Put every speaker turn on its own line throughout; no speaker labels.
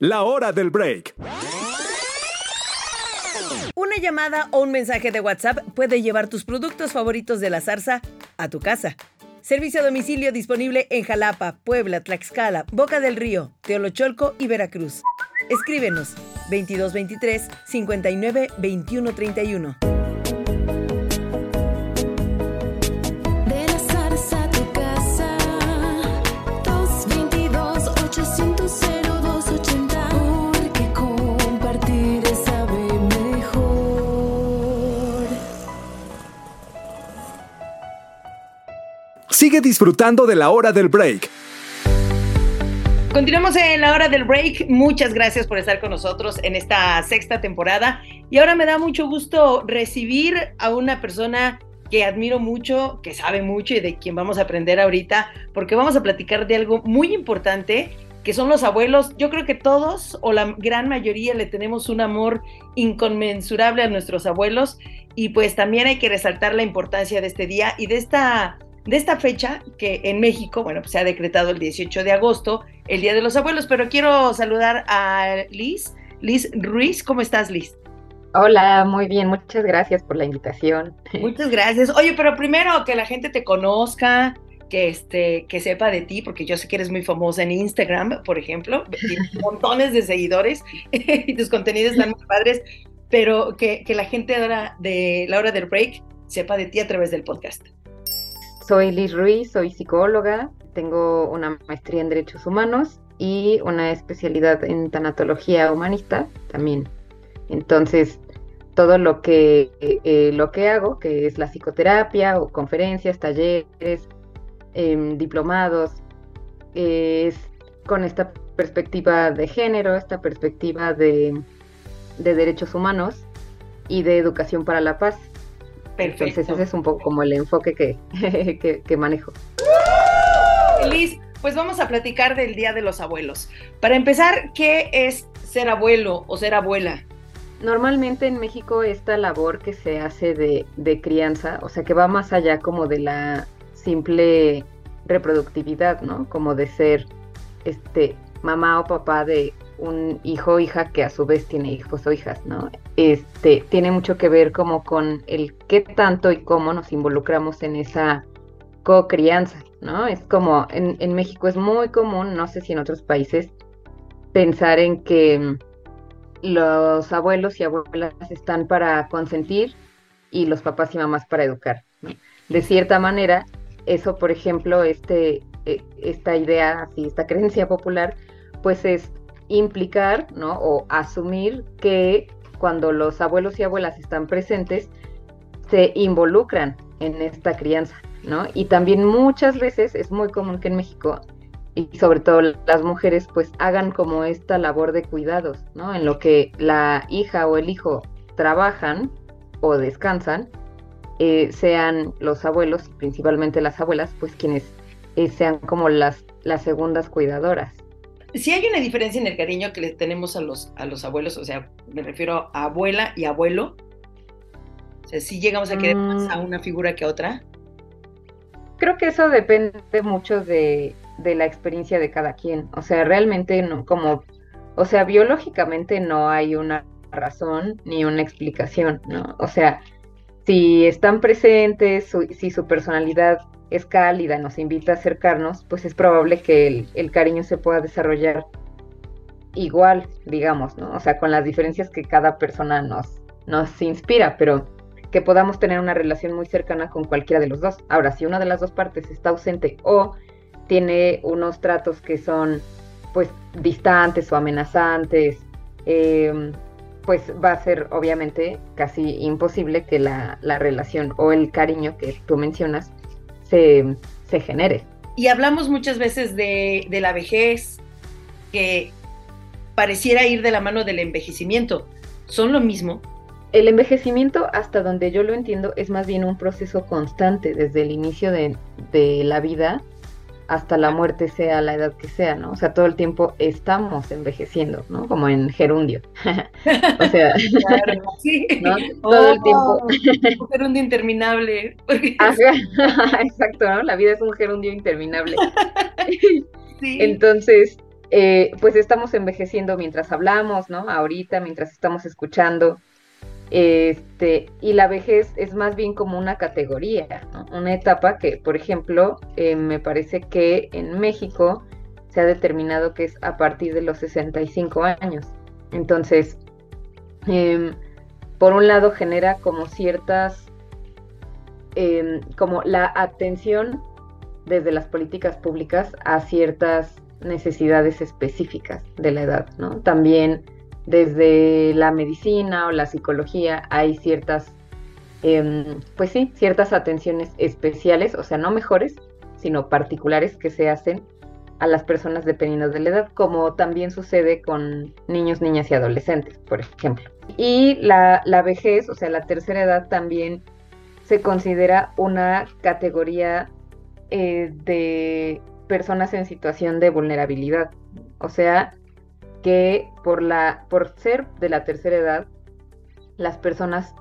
La hora del break.
Una llamada o un mensaje de WhatsApp puede llevar tus productos favoritos de la zarza a tu casa. Servicio a domicilio disponible en Jalapa, Puebla, Tlaxcala, Boca del Río, Teolocholco y Veracruz. Escríbenos 2223 59 21 31.
Disfrutando de la hora del break.
Continuamos en la hora del break. Muchas gracias por estar con nosotros en esta sexta temporada. Y ahora me da mucho gusto recibir a una persona que admiro mucho, que sabe mucho y de quien vamos a aprender ahorita, porque vamos a platicar de algo muy importante, que son los abuelos. Yo creo que todos o la gran mayoría le tenemos un amor inconmensurable a nuestros abuelos y pues también hay que resaltar la importancia de este día y de esta de esta fecha que en México, bueno, pues se ha decretado el 18 de agosto, el Día de los Abuelos, pero quiero saludar a Liz, Liz Ruiz, ¿cómo estás Liz?
Hola, muy bien, muchas gracias por la invitación.
Muchas gracias. Oye, pero primero que la gente te conozca, que este, que sepa de ti, porque yo sé que eres muy famosa en Instagram, por ejemplo, tienes montones de seguidores y tus contenidos están muy padres, pero que, que la gente ahora de la hora del break sepa de ti a través del podcast.
Soy Liz Ruiz, soy psicóloga, tengo una maestría en Derechos Humanos y una especialidad en tanatología humanista también. Entonces, todo lo que, eh, lo que hago, que es la psicoterapia o conferencias, talleres, em, diplomados, es con esta perspectiva de género, esta perspectiva de derechos humanos y de educación para la paz.
Perfecto.
Entonces ese es un poco como el enfoque que, que, que manejo.
Liz, pues vamos a platicar del Día de los Abuelos. Para empezar, ¿qué es ser abuelo o ser abuela?
Normalmente en México esta labor que se hace de, de crianza, o sea que va más allá como de la simple reproductividad, ¿no? Como de ser este mamá o papá de un hijo o hija que a su vez tiene hijos o hijas, ¿no? Este tiene mucho que ver como con el qué tanto y cómo nos involucramos en esa co-crianza, ¿no? Es como en, en México es muy común, no sé si en otros países, pensar en que mm, los abuelos y abuelas están para consentir y los papás y mamás para educar. De cierta manera, eso, por ejemplo, este, eh, esta idea, así, esta creencia popular, pues es implicar, ¿no? O asumir que cuando los abuelos y abuelas están presentes, se involucran en esta crianza, ¿no? Y también muchas veces es muy común que en México y sobre todo las mujeres pues hagan como esta labor de cuidados, ¿no? En lo que la hija o el hijo trabajan o descansan, eh, sean los abuelos, principalmente las abuelas, pues quienes eh, sean como las, las segundas cuidadoras.
Si hay una diferencia en el cariño que le tenemos a los, a los abuelos, o sea, me refiero a abuela y abuelo. O sea, si llegamos a querer más
Mm.
a una figura que a otra.
Creo que eso depende mucho de, de la experiencia de cada quien. O sea, realmente no, como, o sea, biológicamente no hay una razón ni una explicación, ¿no? O sea, si están presentes, su- si su personalidad es cálida, nos invita a acercarnos, pues es probable que el, cariño se pueda desarrollar igual, digamos, ¿no? O sea, con las diferencias que cada persona nos, nos inspira, pero que podamos tener una relación muy cercana con cualquiera de los dos. Ahora, si una de las dos partes está ausente o tiene unos tratos que son pues distantes o amenazantes, eh, pues va a ser obviamente casi imposible que la, la relación o el cariño que tú mencionas se, se genere.
Y hablamos muchas veces de, de la vejez, que pareciera ir de la mano del envejecimiento. ¿Son lo mismo?
El envejecimiento, hasta donde yo lo entiendo, es más bien un proceso constante desde el inicio de, de la vida hasta la muerte, sea la edad que sea, ¿no? O sea, todo el tiempo estamos envejeciendo, ¿no? Como en gerundio. o sea,
Claro, sí.
¿no? Todo el tiempo.
Oh, un gerundio interminable.
Ajá, Exacto, ¿no? La vida es un gerundio interminable.
sí.
Entonces, eh, pues estamos envejeciendo mientras hablamos, ¿no? Ahorita, mientras estamos escuchando. Este, y la vejez es más bien como una categoría, una etapa que, por ejemplo, eh, me parece que en México se ha determinado que es a partir de los 65 años. Entonces, em, por un lado genera como ciertas, em, como la atención desde las políticas públicas a ciertas necesidades específicas de la edad, ¿no? También desde la medicina o la psicología hay ciertas, em, pues sí, ciertas atenciones especiales, o sea, no mejores, sino particulares que se hacen a las personas dependiendo de la edad, como también sucede con niños, niñas y adolescentes, por ejemplo. Y la, la vejez, o sea, la tercera edad también se considera una categoría eh, de personas en situación de vulnerabilidad. O sea, que por, la, por ser de la tercera edad, las personas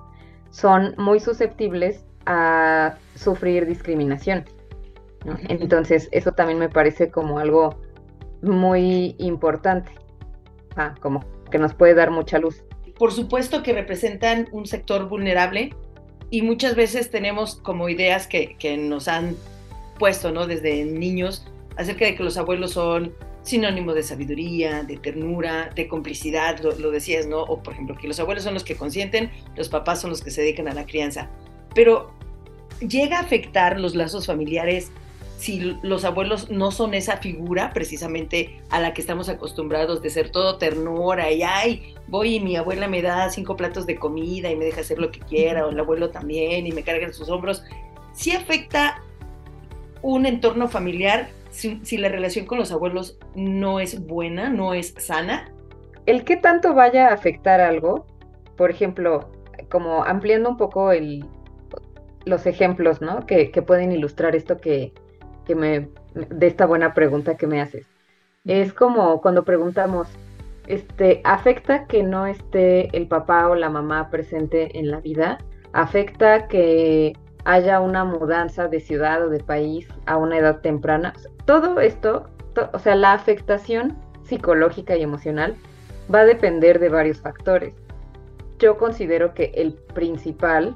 son muy susceptibles a sufrir discriminación. Entonces, eso también me parece como algo muy importante, ah, como que nos puede dar mucha luz.
Por supuesto que representan un sector vulnerable y muchas veces tenemos como ideas que, que nos han puesto, ¿no? Desde niños, acerca de que los abuelos son sinónimo de sabiduría, de ternura, de complicidad, lo, decías, ¿no? O por ejemplo, que los abuelos son los que consienten, los papás son los que se dedican a la crianza. Pero llega a afectar los lazos familiares si los abuelos no son esa figura precisamente a la que estamos acostumbrados de ser todo ternura y ay, voy y mi abuela me da cinco platos de comida y me deja hacer lo que quiera, o el abuelo también y me carga en sus hombros, sí afecta un entorno familiar si, la relación con los abuelos no es buena, no es sana?
El que tanto vaya a afectar algo, por ejemplo, como ampliando un poco el, los ejemplos, ¿no? Que, pueden ilustrar esto que, que me, de esta buena pregunta que me haces. Es como cuando preguntamos, este, ¿afecta que no esté el papá o la mamá presente en la vida? ¿Afecta que haya una mudanza de ciudad o de país a una edad temprana. Todo esto, o sea, la afectación psicológica y emocional va a depender de varios factores. Yo considero que el principal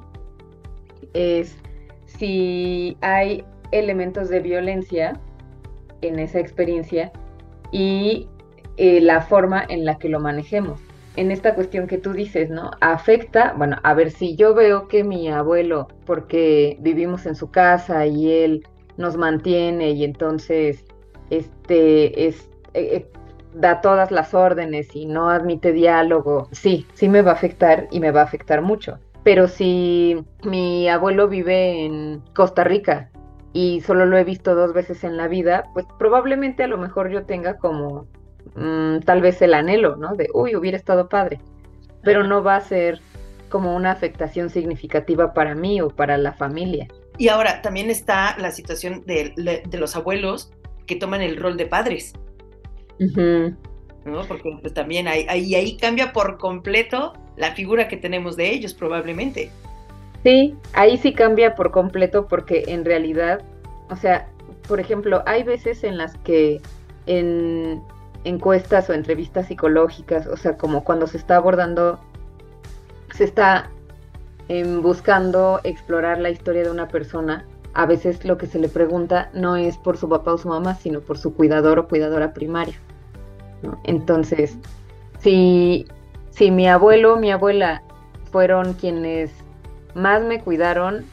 es si hay elementos de violencia en esa experiencia y eh, la forma en la que lo manejemos en esta cuestión que tú dices, ¿no? Afecta, bueno, a ver si yo veo que mi abuelo, porque vivimos en su casa y él nos mantiene y entonces este es eh, eh, da todas las órdenes y no admite diálogo, sí, sí me va a afectar y me va a afectar mucho. Pero si mi abuelo vive en Costa Rica y solo lo he visto dos veces en la vida, pues probablemente a lo mejor yo tenga como Mm, tal vez el anhelo, ¿no? De, uy, hubiera estado padre, pero no va a ser como una afectación significativa para mí o para la familia.
Y ahora también está la situación de, los abuelos que toman el rol de padres. ¿no? Porque pues, también ahí, ahí cambia por completo la figura que tenemos de ellos, probablemente.
Sí, ahí sí cambia por completo porque en realidad, o sea, por ejemplo, hay veces en las que en encuestas o entrevistas psicológicas, o sea, como cuando se está abordando, se está em, buscando explorar la historia de una persona, a veces lo que se le pregunta no es por su papá o su mamá, sino por su cuidador o cuidadora primaria. Entonces, si, si mi abuelo o mi abuela fueron quienes más me cuidaron,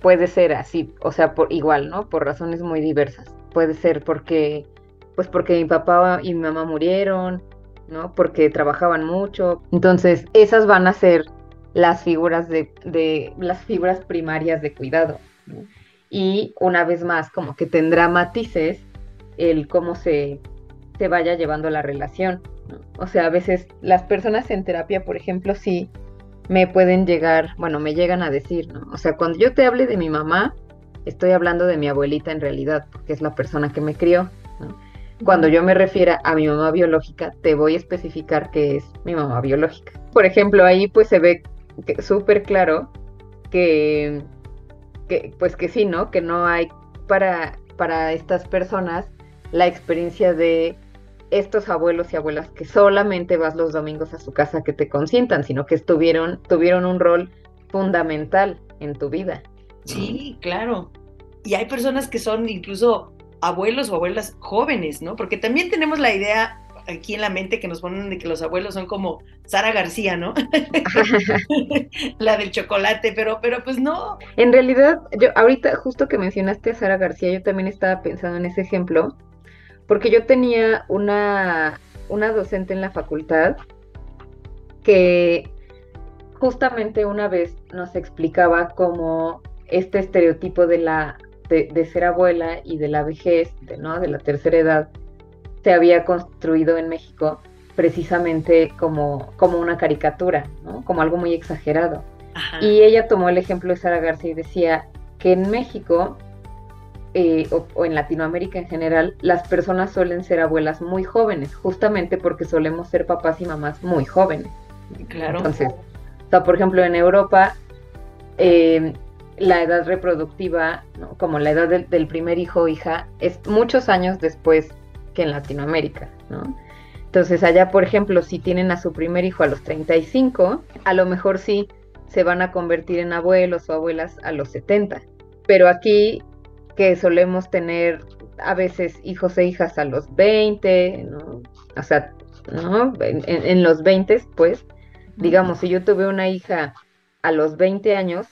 puede ser así, o sea, por igual, ¿no? Por razones muy diversas. Puede ser porque pues porque mi papá y mi mamá murieron, ¿no? Porque trabajaban mucho. Entonces, esas van a ser las figuras de, las figuras primarias de cuidado. Y una vez más, como que tendrá matices el cómo se, se vaya llevando la relación. O sea, a veces las personas en terapia, por ejemplo, sí me pueden llegar, bueno, me llegan a decir, ¿no? O sea, cuando yo te hable de mi mamá, estoy hablando de mi abuelita en realidad, porque es la persona que me crió. ¿no? Cuando yo me refiera a mi mamá biológica, te voy a especificar que es mi mamá biológica. Por ejemplo, ahí pues se ve súper claro que, pues que sí, ¿no? Que no hay para, para estas personas la experiencia de estos abuelos y abuelas que solamente vas los domingos a su casa que te consientan, sino que estuvieron, tuvieron un rol fundamental en tu vida.
Sí, claro. Y hay personas que son incluso abuelos o abuelas jóvenes, ¿no? Porque también tenemos la idea aquí en la mente que nos ponen de que los abuelos son como Sara García, ¿no? la del chocolate, pero, pero pues no.
En realidad, yo ahorita justo que mencionaste a Sara García, yo también estaba pensando en ese ejemplo, porque yo tenía una, una docente en la facultad que justamente una vez nos explicaba cómo este estereotipo de la de, de ser abuela y de la vejez, de, ¿no? de la tercera edad, se había construido en México precisamente como, como una caricatura, ¿no? como algo muy exagerado.
Ajá.
Y ella tomó el ejemplo de Sara García y decía que en México eh, o, o en Latinoamérica en general, las personas suelen ser abuelas muy jóvenes, justamente porque solemos ser papás y mamás muy jóvenes.
claro.
Entonces, o sea, por ejemplo, en Europa, eh, la edad reproductiva, como la edad del, primer hijo o hija, es muchos años después que en Latinoamérica, ¿no? Entonces, allá, por ejemplo, si tienen a su primer hijo a los 35, a lo mejor sí se van a convertir en abuelos o abuelas a los 70. Pero aquí, que solemos tener a veces hijos e hijas a los 20, ¿no? O sea, ¿no? En los 20, pues, digamos, si yo tuve una hija a los 20 años,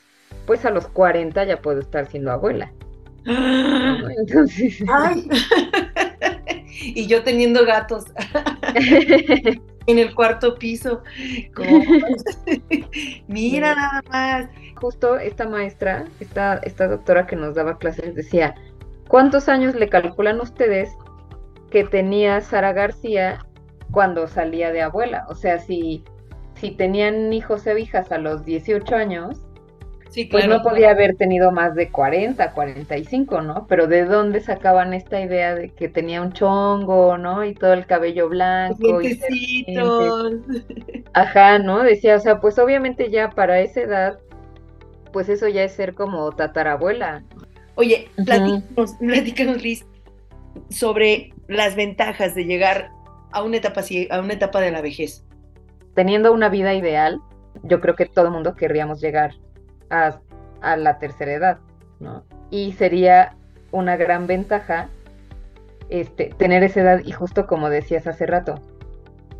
pues a los 40 ya puedo estar siendo abuela. Entonces,
Ay. y yo teniendo gatos en el cuarto piso. Mira nada más.
justo esta maestra, esta, esta doctora que nos daba clases decía, ¿cuántos años le calculan ustedes que tenía Sara García cuando salía de abuela? O sea, si, si tenían hijos e hijas a los 18 años,
Sí,
pues no podía haber tenido más de 40, 45, ¿no? Pero ¿de dónde sacaban esta idea de que tenía un chongo, ¿no? Y todo el cabello blanco. y. Ajá, ¿no? Decía, o sea, pues obviamente ya para esa edad, pues eso ya es ser como tatarabuela.
Oye, platícanos, platícanos, Liz, sobre las ventajas de llegar a una etapa a una etapa de la vejez.
Teniendo una vida ideal, yo creo que todo el mundo querríamos llegar a, la tercera edad, ¿no? Y sería una gran ventaja este, tener esa edad y justo como decías hace rato,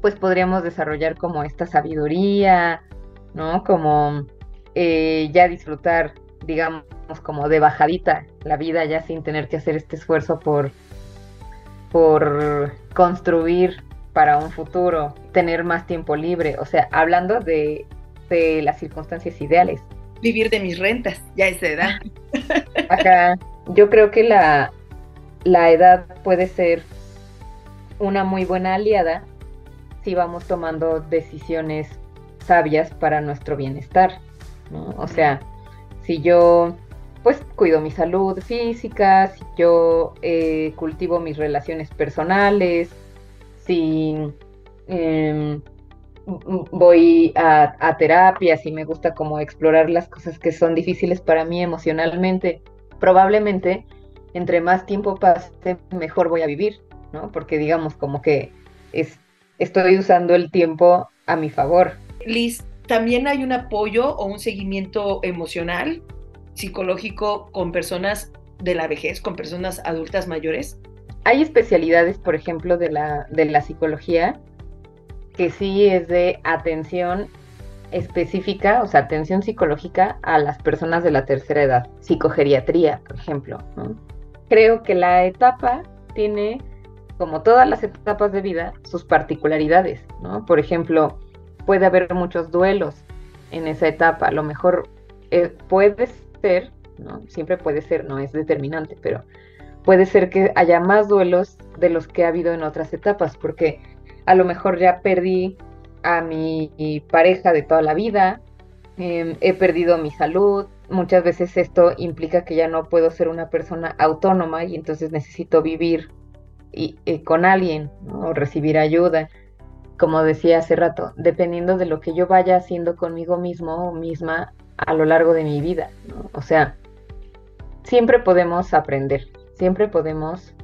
pues podríamos desarrollar como esta sabiduría, ¿no? Como eh, ya disfrutar, digamos, como de bajadita la vida ya sin tener que hacer este esfuerzo por, por construir para un futuro, tener más tiempo libre, o sea, hablando de, de las circunstancias ideales.
Vivir de mis rentas, ya a esa edad.
Acá, yo creo que la, la edad puede ser una muy buena aliada si vamos tomando decisiones sabias para nuestro bienestar, ¿no? O sea, si yo pues cuido mi salud física, si yo eh, cultivo mis relaciones personales, si eh, voy a, a terapia, si me gusta como explorar las cosas que son difíciles para mí emocionalmente, probablemente entre más tiempo pase, mejor voy a vivir, ¿no? Porque digamos como que es, estoy usando el tiempo a mi favor.
Liz, ¿también hay un apoyo o un seguimiento emocional, psicológico con personas de la vejez, con personas adultas mayores?
Hay especialidades, por ejemplo, de la, de la psicología que sí es de atención específica, o sea, atención psicológica a las personas de la tercera edad, psicogeriatría, por ejemplo. Creo que la etapa tiene, como todas las etapas de vida, sus particularidades, ¿no? Por ejemplo, puede haber muchos duelos en esa etapa, a lo mejor eh, puede ser, ¿no? Siempre puede ser, no es determinante, pero puede ser que haya más duelos de los que ha habido en otras etapas, porque a lo mejor ya perdí a mi pareja de toda la vida, eh, he perdido mi salud, muchas veces esto implica que ya no puedo ser una persona autónoma y entonces necesito vivir y, con alguien o recibir ayuda. Como decía hace rato, dependiendo de lo que yo vaya haciendo conmigo mismo o misma a lo largo de mi vida. ¿no? O sea, siempre podemos aprender, siempre podemos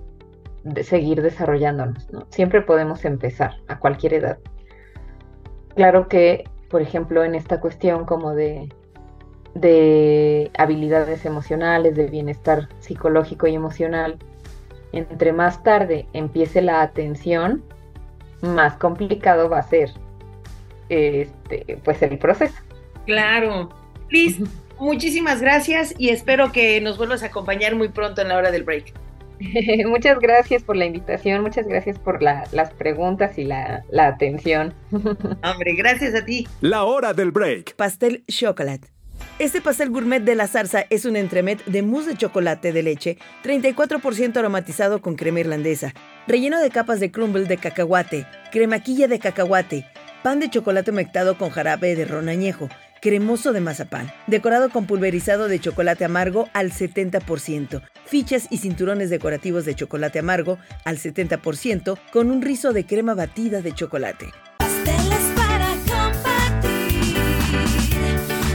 de seguir desarrollándonos, ¿no? Siempre podemos empezar a cualquier edad. Claro que, por ejemplo, en esta cuestión como de, de habilidades emocionales, de bienestar psicológico y emocional, entre más tarde empiece la atención, más complicado va a ser este, pues el proceso.
Claro. Liz, muchísimas gracias y espero que nos vuelvas a acompañar muy pronto en la hora del break.
muchas gracias por la invitación, muchas gracias por la, las preguntas y la, la atención.
Hombre, gracias a ti.
La hora del break.
Pastel Chocolate. Este pastel gourmet de la zarza es un entremet de mousse de chocolate de leche, 34% aromatizado con crema irlandesa, relleno de capas de crumble de cacahuate, cremaquilla de cacahuate, pan de chocolate mectado con jarabe de ron añejo, cremoso de mazapán, decorado con pulverizado de chocolate amargo al 70%, fichas y cinturones decorativos de chocolate amargo al 70%, con un rizo de crema batida de chocolate.
Pasteles para compartir.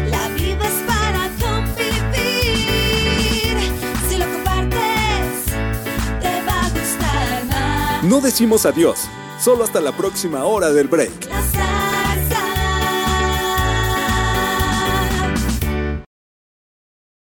La vida es para convivir. Si lo compartes, te va a gustar más.
No decimos adiós, solo hasta la próxima hora del break.
La